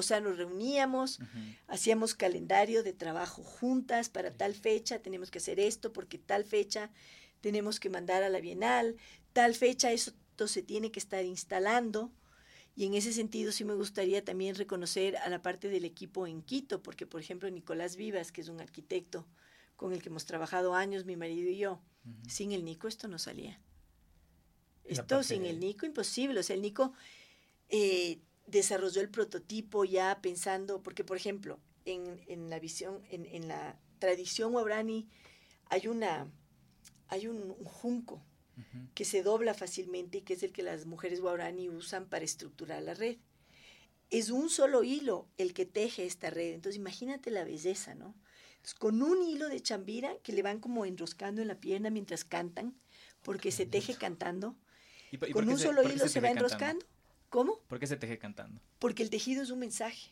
o sea, nos reuníamos, hacíamos calendario de trabajo juntas para tal fecha, tenemos que hacer esto porque tal fecha tenemos que mandar a la Bienal, tal fecha eso to- se tiene que estar instalando. Y en ese sentido sí me gustaría también reconocer a la parte del equipo en Quito, porque por ejemplo Nicolás Vivas, que es un arquitecto con el que hemos trabajado años, mi marido y yo, sin el Nico esto no salía. Esto sin el Nico imposible. O sea, el Nico eh, desarrolló el prototipo ya pensando, porque por ejemplo, en, en la visión, en, en, la tradición waurani hay una, hay un, un junco uh -huh. que se dobla fácilmente y que es el que las mujeres guarani usan para estructurar la red. Es un solo hilo el que teje esta red. Entonces imagínate la belleza, ¿no? Entonces, con un hilo de chambira que le van como enroscando en la pierna mientras cantan, porque se teje cantando. ¿Y, y con un se, solo hilo se, se va enroscando. ¿Cómo? ¿Por qué se teje cantando? Porque el tejido es un mensaje.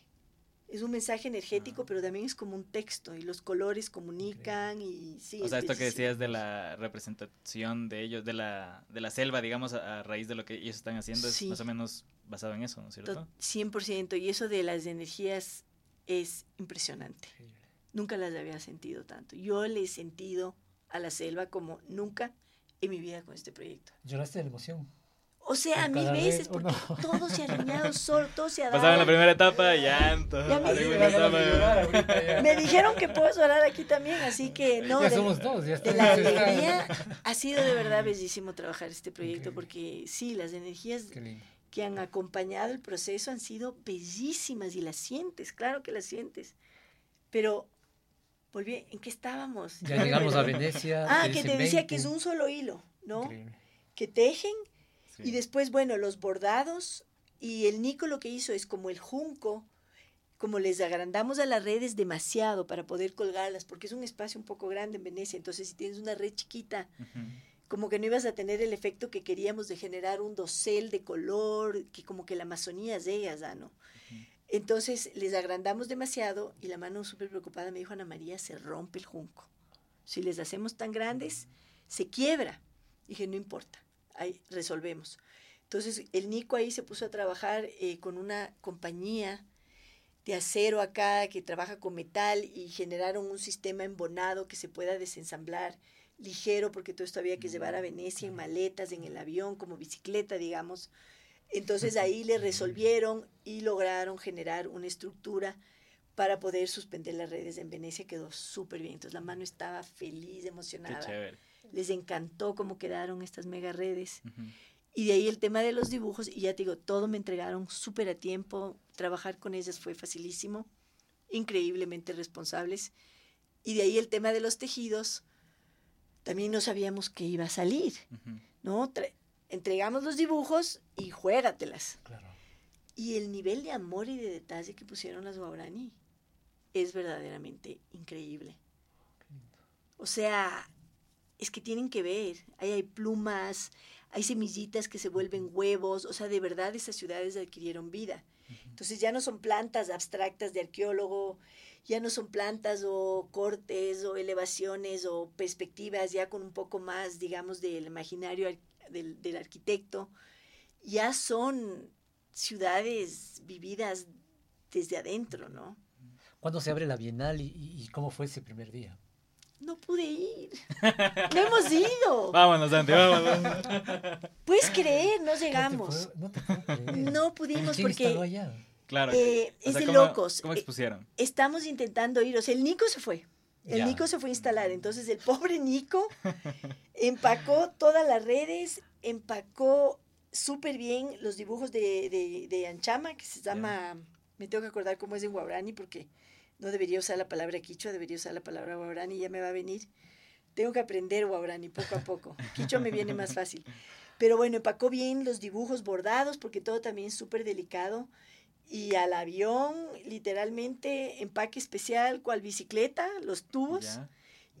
Es un mensaje energético, ah. pero también es como un texto y los colores comunican okay. y sí. O sea, esto que decías de la representación de ellos, de la, de la selva, digamos, a, a raíz de lo que ellos están haciendo, sí. es más o menos basado en eso, ¿no es cierto? 100%. Y eso de las energías es impresionante. Nunca las había sentido tanto. Yo le he sentido a la selva como nunca en mi vida con este proyecto. ¿Lloraste de emoción? O sea, a mil veces, porque no. todo se ha alineado solo, todo se ha dado. Pasaban la primera etapa, llanto. Ya me, etapa, me dijeron que puedo llorar aquí también, así que no. Ya de, somos dos, ya De la alegría, ha sido de verdad bellísimo trabajar este proyecto, okay. porque sí, las energías que han acompañado el proceso han sido bellísimas y las sientes, claro que las sientes. Pero volví, ¿en qué estábamos? Ya llegamos a Venecia. Ah, que te decía 20. que es un solo hilo, ¿no? Increíble. Que tejen sí. y después, bueno, los bordados y el Nico lo que hizo es como el junco, como les agrandamos a las redes demasiado para poder colgarlas, porque es un espacio un poco grande en Venecia, entonces si tienes una red chiquita, uh -huh. como que no ibas a tener el efecto que queríamos de generar un dosel de color, que como que la Amazonía es de ellas, ¿no? Uh -huh. Entonces les agrandamos demasiado y la mano súper preocupada me dijo, Ana María, se rompe el junco. Si les hacemos tan grandes, se quiebra. Dije, no importa, ahí resolvemos. Entonces el Nico ahí se puso a trabajar eh, con una compañía de acero acá que trabaja con metal y generaron un sistema embonado que se pueda desensamblar ligero porque todo esto había que llevar a Venecia en maletas, en el avión, como bicicleta, digamos. Entonces ahí le resolvieron y lograron generar una estructura para poder suspender las redes en Venecia. Quedó súper bien. Entonces la mano estaba feliz, emocionada. Les encantó cómo quedaron estas mega redes. Uh -huh. Y de ahí el tema de los dibujos. Y ya te digo, todo me entregaron súper a tiempo. Trabajar con ellas fue facilísimo. Increíblemente responsables. Y de ahí el tema de los tejidos. También no sabíamos qué iba a salir. Uh -huh. ¿no? Tra entregamos los dibujos y juégatelas. Claro. Y el nivel de amor y de detalle que pusieron las Guarani es verdaderamente increíble. O sea, es que tienen que ver. Ahí hay plumas, hay semillitas que se vuelven huevos. O sea, de verdad esas ciudades adquirieron vida. Entonces ya no son plantas abstractas de arqueólogo, ya no son plantas o cortes o elevaciones o perspectivas ya con un poco más, digamos, del imaginario del, del, arquitecto, ya son ciudades vividas desde adentro, ¿no? ¿Cuándo se abre la Bienal y, y, cómo fue ese primer día? No pude ir. No hemos ido. Vámonos, Santi, vámonos. Puedes creer, no llegamos. No, te puedo, no, te puedo creer. no pudimos ¿Quién porque. allá? Claro. Eh, es sea, de ¿cómo, locos. ¿Cómo expusieron? Eh, estamos intentando ir. O sea, el Nico se fue. El Ya. Nico se fue a instalar. Entonces, el pobre Nico empacó todas las redes, empacó súper bien los dibujos de, de, de Anchama, que se llama. Me tengo que acordar cómo es en Guarani, porque no debería usar la palabra quichua, debería usar la palabra Guarani, ya me va a venir. Tengo que aprender Guarani poco a poco. Quichua me viene más fácil. Pero bueno, empacó bien los dibujos bordados, porque todo también es súper delicado. Y al avión, literalmente, empaque especial, cual bicicleta, los tubos.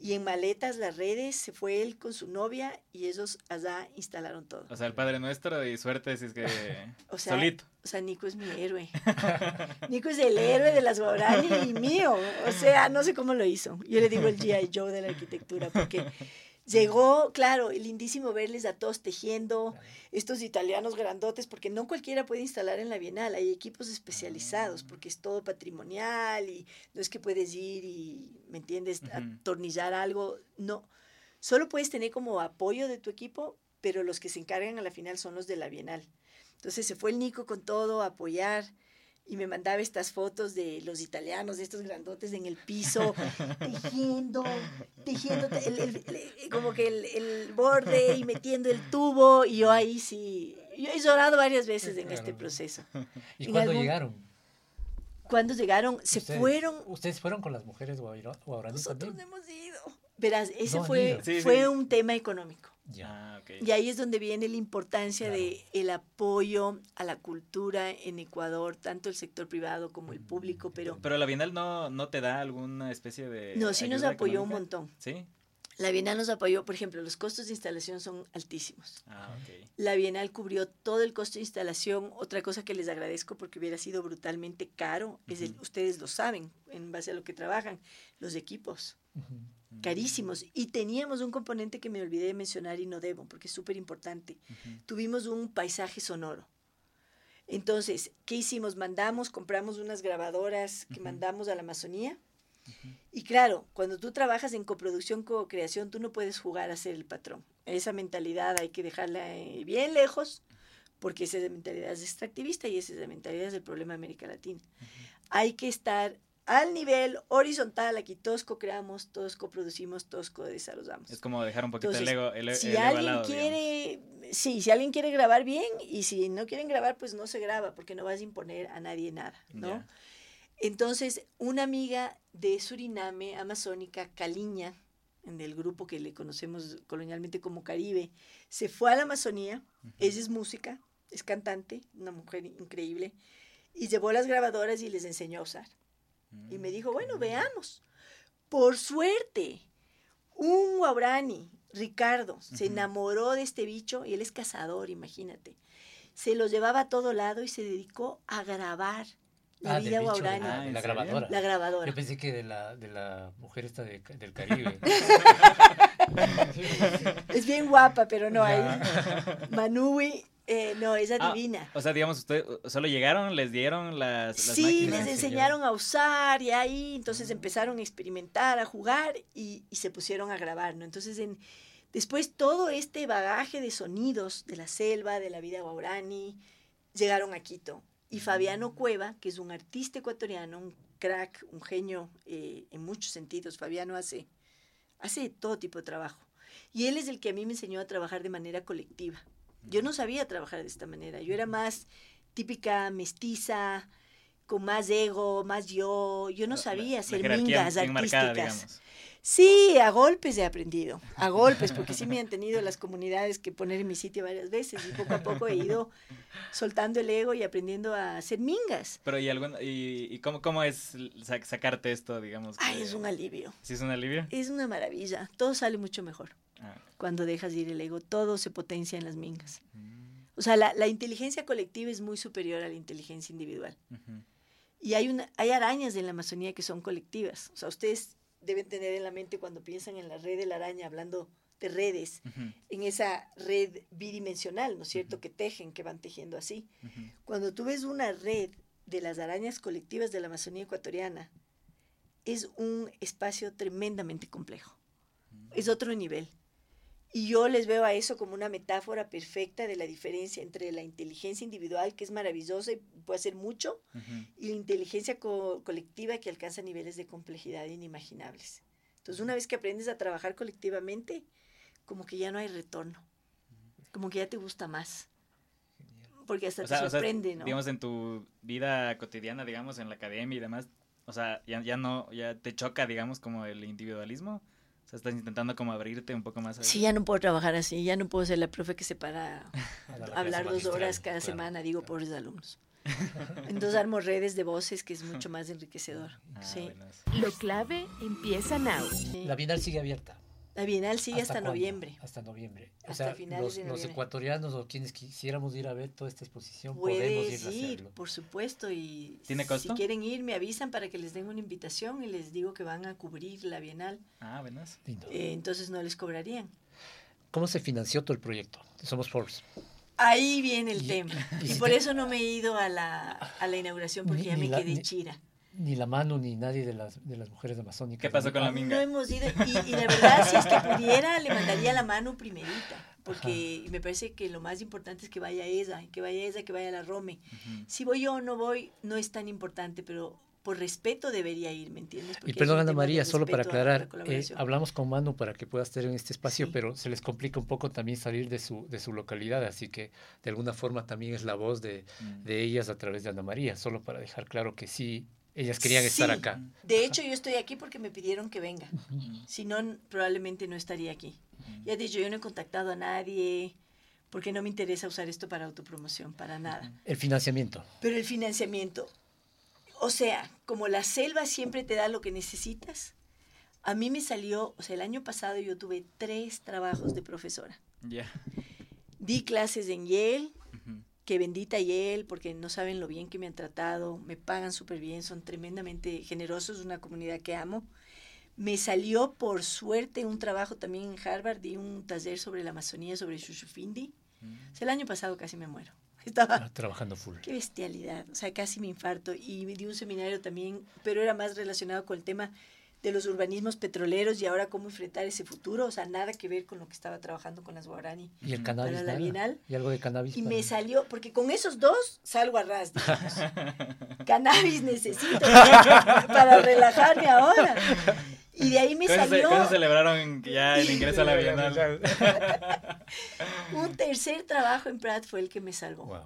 Y en maletas, las redes, se fue él con su novia y ellos allá instalaron todo. O sea, el Padre Nuestro y suerte si es que O sea, solito. O sea, Nico es mi héroe. Nico es el héroe de las Guarani y mío. O sea, no sé cómo lo hizo. Yo le digo el G.I. Joe de la arquitectura porque llegó, claro, lindísimo verles a todos tejiendo, estos italianos grandotes, porque no cualquiera puede instalar en la Bienal, hay equipos especializados, porque es todo patrimonial y no es que puedes ir y, ¿me entiendes?, atornillar algo, no. Solo puedes tener como apoyo de tu equipo, pero los que se encargan a la final son los de la Bienal. Entonces se fue el Nico con todo a apoyar y me mandaba estas fotos de los italianos, de estos grandotes en el piso, tejiendo, tejiendo el- el- el- como que el, el borde y metiendo el tubo. Y yo ahí sí, yo he llorado varias veces en este proceso. ¿Y En cuándo algún- llegaron? Cuando llegaron, se Ustedes- fueron, ¿Ustedes fueron con las mujeres nosotros también? no hemos ido. Verás, ese No fue. Sí, fue sí. un tema económico. Ya. Ah. Y ahí es donde viene la importancia Claro. de el apoyo a la cultura en Ecuador, tanto el sector privado como el público, pero Pero la Bienal no, no te da alguna especie de. no, sí nos apoyó un montón. Sí. La Bienal nos apoyó, por ejemplo, los costos de instalación son altísimos. Ah. La Bienal cubrió todo el costo de instalación. Otra cosa que les agradezco porque hubiera sido brutalmente caro, es el, ustedes lo saben, en base a lo que trabajan, los equipos, carísimos. Y teníamos un componente que me olvidé de mencionar y no debo, porque es súper importante. Tuvimos un paisaje sonoro. Entonces, ¿qué hicimos? Mandamos, compramos unas grabadoras que mandamos a la Amazonía. Y claro, cuando tú trabajas en coproducción, co-creación, tú no puedes jugar a ser el patrón. Esa mentalidad hay que dejarla eh, bien lejos, porque esa mentalidad es extractivista y esa es mentalidad del problema de América Latina. Hay que estar al nivel horizontal, aquí todos co-creamos, todos coproducimos, todos co-desarrollamos. Es como dejar un poquito Entonces, el ego. El, si el ego alguien lado, digamos. quiere, sí, si alguien quiere grabar bien y si no quieren grabar, pues no se graba porque no vas a imponer a nadie nada, ¿no? Entonces, una amiga de Suriname, amazónica, Caliña, del grupo que le conocemos colonialmente como Caribe, se fue a la Amazonía, ella es música, es cantante, una mujer increíble, y llevó las grabadoras y les enseñó a usar. Y me dijo, bueno, Mm. veamos. Por suerte, un guaurani, Ricardo, se enamoró de este bicho y él es cazador, imagínate. Se lo llevaba a todo lado y se dedicó a grabar la Ah, de guaurani, Ah, de ¿en la serio? grabadora. la grabadora. Yo pensé que de la, de la mujer esta de- del Caribe. Es bien guapa, pero no, ahí Manui, eh, no, es Ah, adivina. O sea, digamos, ustedes solo llegaron, les dieron las, las Sí, máquinas. les enseñaron a usar y ahí entonces empezaron a experimentar, a jugar y, y se pusieron a grabar, ¿no? Entonces, en, después todo este bagaje de sonidos de la selva, de la vida guaurani, llegaron a Quito. Y Fabiano Cueva, que es un artista ecuatoriano, un crack, un genio eh, en muchos sentidos, Fabiano hace, hace todo tipo de trabajo. Y él es el que a mí me enseñó a trabajar de manera colectiva. Yo no sabía trabajar de esta manera. Yo era más típica mestiza, con más ego, más yo. Yo no sabía hacer mingas artísticas. Sí, a golpes he aprendido, a golpes, porque sí me han tenido las comunidades que poner en mi sitio varias veces y poco a poco he ido soltando el ego y aprendiendo a hacer mingas. Pero, ¿y, algún, y, y cómo, cómo es sa- sacarte esto, digamos? Ay, es un alivio, ¿Sí es un alivio? es una maravilla, todo sale mucho mejor Ah. cuando dejas ir el ego, todo se potencia en las mingas. Mm, O sea, la, la inteligencia colectiva es muy superior a la inteligencia individual. ujú. Y hay, una, hay arañas en la Amazonía que son colectivas. O sea, ustedes deben tener en la mente cuando piensan en la red de la araña, hablando de redes, en esa red bidimensional, ¿no es cierto?, que tejen, que van tejiendo así. Cuando tú ves una red de las arañas colectivas de la Amazonía ecuatoriana, es un espacio tremendamente complejo. Es otro nivel. Y yo les veo a eso como una metáfora perfecta de la diferencia entre la inteligencia individual, que es maravillosa y puede hacer mucho, Ujú. y la inteligencia co- colectiva que alcanza niveles de complejidad inimaginables. Entonces, una vez que aprendes a trabajar colectivamente, como que ya no hay retorno, como que ya te gusta más, porque hasta O sea, te o sea, sorprende, ¿no? digamos, en tu vida cotidiana, digamos, en la academia y demás, o sea, ya, ya no, ya te choca, digamos, como el individualismo. O sea, estás intentando como abrirte un poco más a Sí, ya no puedo trabajar así, ya no puedo ser la profe que se para A hablar dos horas cada claro. semana, digo, pobres alumnos. Entonces armo redes de voces que es mucho más enriquecedor. Ah, sí. buenas. Lo clave empieza now. La Bienal sigue abierta. La Bienal sigue hasta, noviembre. Hasta noviembre. O Hasta sea, finales los, de los noviembre. ecuatorianos o quienes quisiéramos ir a ver toda esta exposición, podemos ir a ir, hacerlo. por supuesto, y ¿Tiene costo? si quieren ir me avisan para que les den una invitación y les digo que van a cubrir la Bienal, Ah, buenas. Lindo. eh, entonces no les cobrarían. ¿Cómo se financió todo el proyecto? Somos Forbes. Ahí viene el Y- tema. y Y, si por te- eso no me he ido a la, a la inauguración porque Ni- ya me la- quedé ni- chira. Ni la mano ni nadie de las, de las mujeres amazónicas. ¿Qué pasó con la minga? No hemos ido. Y, y la verdad, si es que pudiera, le mandaría la mano primerita. Porque me parece que lo más importante es que vaya ella, que vaya ella, que vaya la Rome. Ujú. Si voy yo o no voy, no es tan importante, pero por respeto debería ir, ¿me entiendes? y perdón, Ana María, solo para aclarar, eh, hablamos con Manu para que pueda estar en este espacio, pero se les complica un poco también salir de su, de su localidad, así que de alguna forma también es la voz de, mm. de ellas a través de Ana María, solo para dejar claro que sí, ellas querían estar acá. De hecho, yo estoy aquí porque me pidieron que venga. Si no, probablemente no estaría aquí. Ya he dicho, yo no he contactado a nadie porque no me interesa usar esto para autopromoción, para nada. El financiamiento. Pero el financiamiento, o sea, como la selva siempre te da lo que necesitas, a mí me salió, o sea, el año pasado yo tuve tres trabajos de profesora. Ya. Di clases en Yale, que bendita Yale, porque no saben lo bien que me han tratado, me pagan súper bien, son tremendamente generosos, una comunidad que amo. Me salió por suerte un trabajo también en Harvard, di un taller sobre la Amazonía, sobre Shushufindi. Mm. O sea, el año pasado casi me muero. Estaba ah, trabajando full. Qué bestialidad, o sea, casi me infarto. Y di un seminario también, pero era más relacionado con el tema de los urbanismos petroleros y ahora cómo enfrentar ese futuro, o sea, nada que ver con lo que estaba trabajando con las guarani. Y el cannabis. la Bienal. Y algo de cannabis. Y me salió, porque con esos dos salgo a ras, digamos. cannabis necesito para, relajarme ahora. Y de ahí me salió. ¿Cómo celebraron ya el ingreso a la Bienal? Un tercer trabajo en Pratt fue el que me salvó.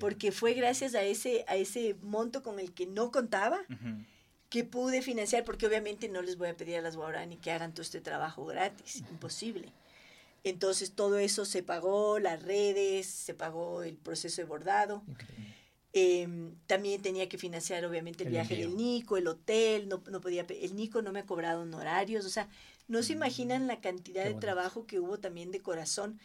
Porque fue gracias a ese, a ese monto con el que no contaba que pude financiar, porque obviamente no les voy a pedir a las Guarani que hagan todo este trabajo gratis, imposible. Entonces todo eso se pagó, las redes, se pagó el proceso de bordado. Em, también tenía que financiar obviamente el, viaje del Nico, el hotel, no, no, podía, el Nico no me ha cobrado honorarios, o sea, no se mm, imaginan la cantidad de trabajo que hubo también de corazón.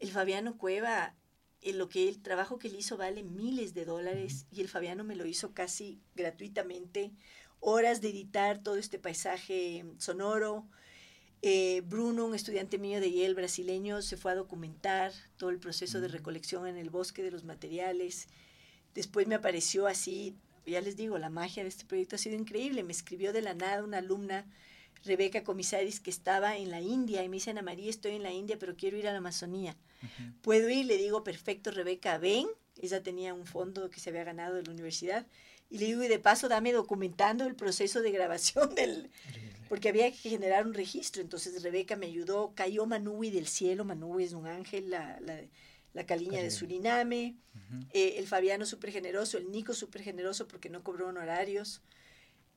El Fabiano Cueva, en lo que el trabajo que él hizo vale miles de dólares y el Fabiano me lo hizo casi gratuitamente horas de editar todo este paisaje sonoro. Eh, Bruno, un estudiante mío de Yale brasileño, se fue a documentar todo el proceso de mm. recolección en el bosque de los materiales. Después me apareció así, ya les digo, la magia de este proyecto ha sido increíble. Me escribió de la nada una alumna, Rebeca Comisaris, que estaba en la India y me dice, Ana María, estoy en la India, pero quiero ir a la Amazonía. ¿Puedo ir? Le digo, perfecto, Rebeca, ven. Ella tenía un fondo que se había ganado de la universidad y le digo, y de paso dame documentando el proceso de grabación del... Porque había que generar un registro. Entonces Rebeca me ayudó. Cayó Manui del cielo. Manui es un ángel, la, la, la caliña de Suriname. Eh, el Fabiano súper generoso. El Nico súper generoso porque no cobró honorarios.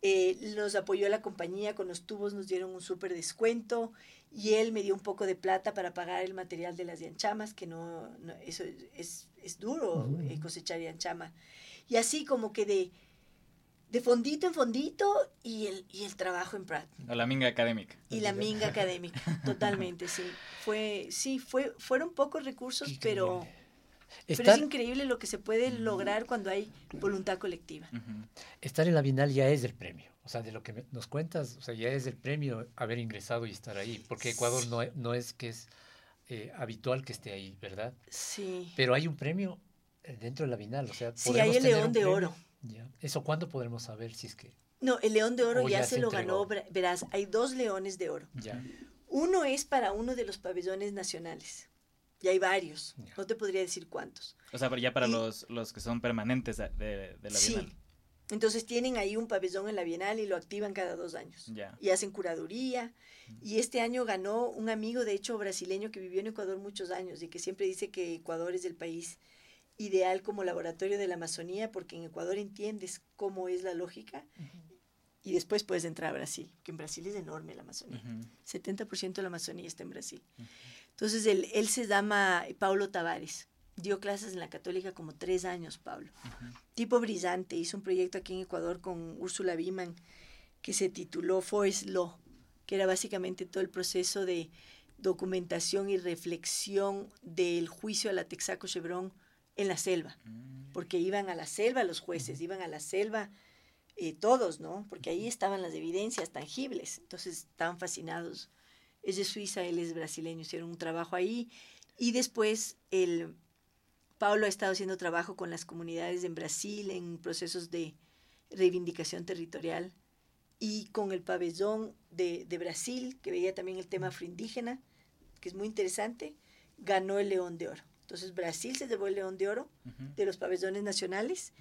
Eh, nos apoyó la compañía con los tubos, nos dieron un súper descuento y él me dio un poco de plata para pagar el material de las yanchamas, que no, eso es, es duro eh, cosechar yanchama. Y así como que de, de fondito en fondito y el, y el trabajo en Pratt. O la minga académica. Y la minga académica, totalmente, sí. Fue, sí, fue, fueron pocos recursos, pero, pero es increíble lo que se puede lograr cuando hay voluntad colectiva. Estar en la Bienal ya es el premio. O sea, de lo que nos cuentas, o sea, ya es el premio haber ingresado y estar ahí, porque Ecuador no, no es que es eh, habitual que esté ahí, ¿verdad? Sí. Pero hay un premio dentro de la Bienal, o sea, sí, hay el León de Oro. ¿Eso cuándo podremos saber si es que...? No, el León de Oro ya, se, lo ganó, verás, hay dos Leones de Oro. Uno es para uno de los pabellones nacionales. Y hay varios, no te podría decir cuántos. O sea, pero ya para los, los que son permanentes de, de, la Bienal. Sí. Entonces tienen ahí un pabellón en la Bienal y lo activan cada dos años. Y hacen curaduría. Y este año ganó un amigo, de hecho, brasileño que vivió en Ecuador muchos años y que siempre dice que Ecuador es el país ideal como laboratorio de la Amazonía porque en Ecuador entiendes cómo es la lógica y después puedes entrar a Brasil, que en Brasil es enorme la Amazonía. 70% de la Amazonía está en Brasil. Entonces él, él, se llama Paulo Tavares. Dio clases en la católica como tres años, Pablo. Tipo brillante. Hizo un proyecto aquí en Ecuador con Úrsula Biman que se tituló Forest Law, que era básicamente todo el proceso de documentación y reflexión del juicio a la Texaco Chevron en la selva, mm. porque iban a la selva los jueces, iban a la selva eh, todos, ¿no? Porque ahí estaban las evidencias tangibles, entonces estaban fascinados. Es de Suiza, él es brasileño, hicieron un trabajo ahí y después el Pablo ha estado haciendo trabajo con las comunidades en Brasil en procesos de reivindicación territorial y con el pabellón de, de Brasil, que veía también el tema afroindígena, que es muy interesante, ganó el León de Oro. Entonces Brasil se llevó el León de Oro de los pabellones nacionales.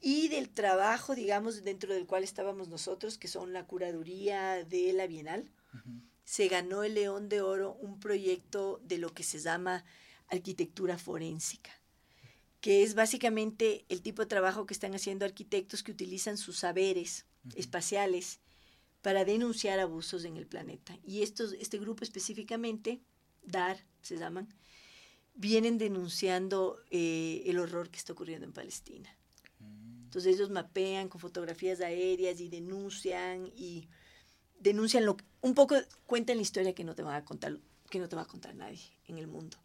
y del trabajo, digamos, dentro del cual estábamos nosotros, que son la curaduría de la Bienal, se ganó el León de Oro un proyecto de lo que se llama arquitectura forénsica, que es básicamente el tipo de trabajo que están haciendo arquitectos que utilizan sus saberes espaciales para denunciar abusos en el planeta. Y estos, este grupo específicamente, DAR se llaman, vienen denunciando eh, el horror que está ocurriendo en Palestina. Mm. Entonces ellos mapean con fotografías aéreas y denuncian y denuncian lo un poco cuentan la historia que no te va a contar que no te va a contar nadie en el mundo.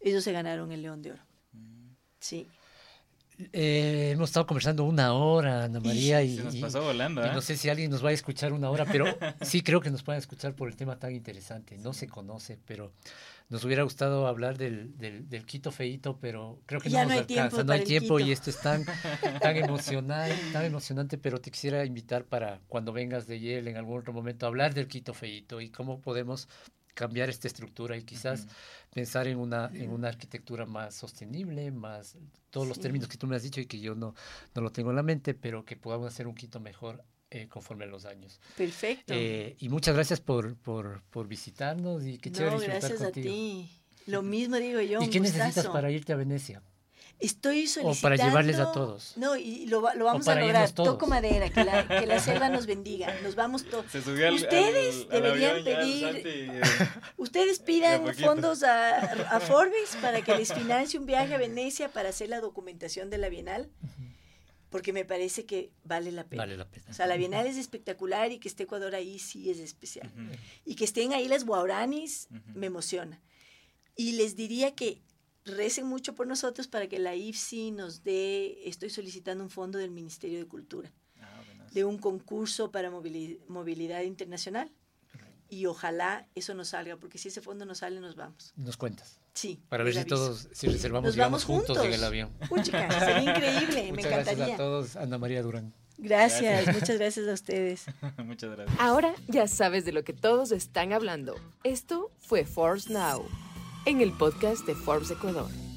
Ellos se ganaron el León de Oro. Mm. Sí. Eh, hemos estado conversando una hora, Ana María, y, se nos pasó volando. no ¿eh? sé si alguien nos va a escuchar una hora, pero sí creo que nos pueden escuchar por el tema tan interesante. No se conoce, pero nos hubiera gustado hablar del, del, Quito feito, pero creo que no, nos alcanza. no hay tiempo y esto es tan, tan emocional, tan emocionante, pero te quisiera invitar para cuando vengas de Yale en algún otro momento a hablar del Quito feito y cómo podemos cambiar esta estructura y quizás pensar en una, en una arquitectura más sostenible, más todos los términos que tú me has dicho y que yo no, no lo tengo en la mente, pero que podamos hacer un Quito mejor eh, conforme a los años. Perfecto. Eh, y muchas gracias por, por, por visitarnos y qué chévere no, gracias a ti. Lo mismo digo yo. ¿Y qué necesitas para irte a Venecia? Estoy solicitando... O para llevarles a todos. No, y lo, lo vamos a lograr. Toco madera, que la, que la selva nos bendiga. Nos vamos todos. Ustedes deberían pedir... ustedes pidan fondos a, a, Forbes para que les financie un viaje a Venecia para hacer la documentación de la Bienal. Porque me parece que vale la pena. Vale la pena. O sea, la Bienal es espectacular y que esté Ecuador ahí sí es especial. Y que estén ahí las guauranis me emociona. Y les diría que recen mucho por nosotros para que la IFSI nos dé, estoy solicitando un fondo del Ministerio de Cultura, ah, de un concurso para movilidad internacional. Y ojalá eso nos salga, porque si ese fondo no sale, nos vamos. Nos cuentas. Sí. Para ver si todos, si reservamos, vamos juntos. en el avión. Puchica, sería increíble, me encantaría. Gracias a todos, Ana María Durán. Gracias, muchas gracias a ustedes. muchas gracias. Ahora ya sabes de lo que todos están hablando. Esto fue Force Now en el podcast de Forbes Ecuador.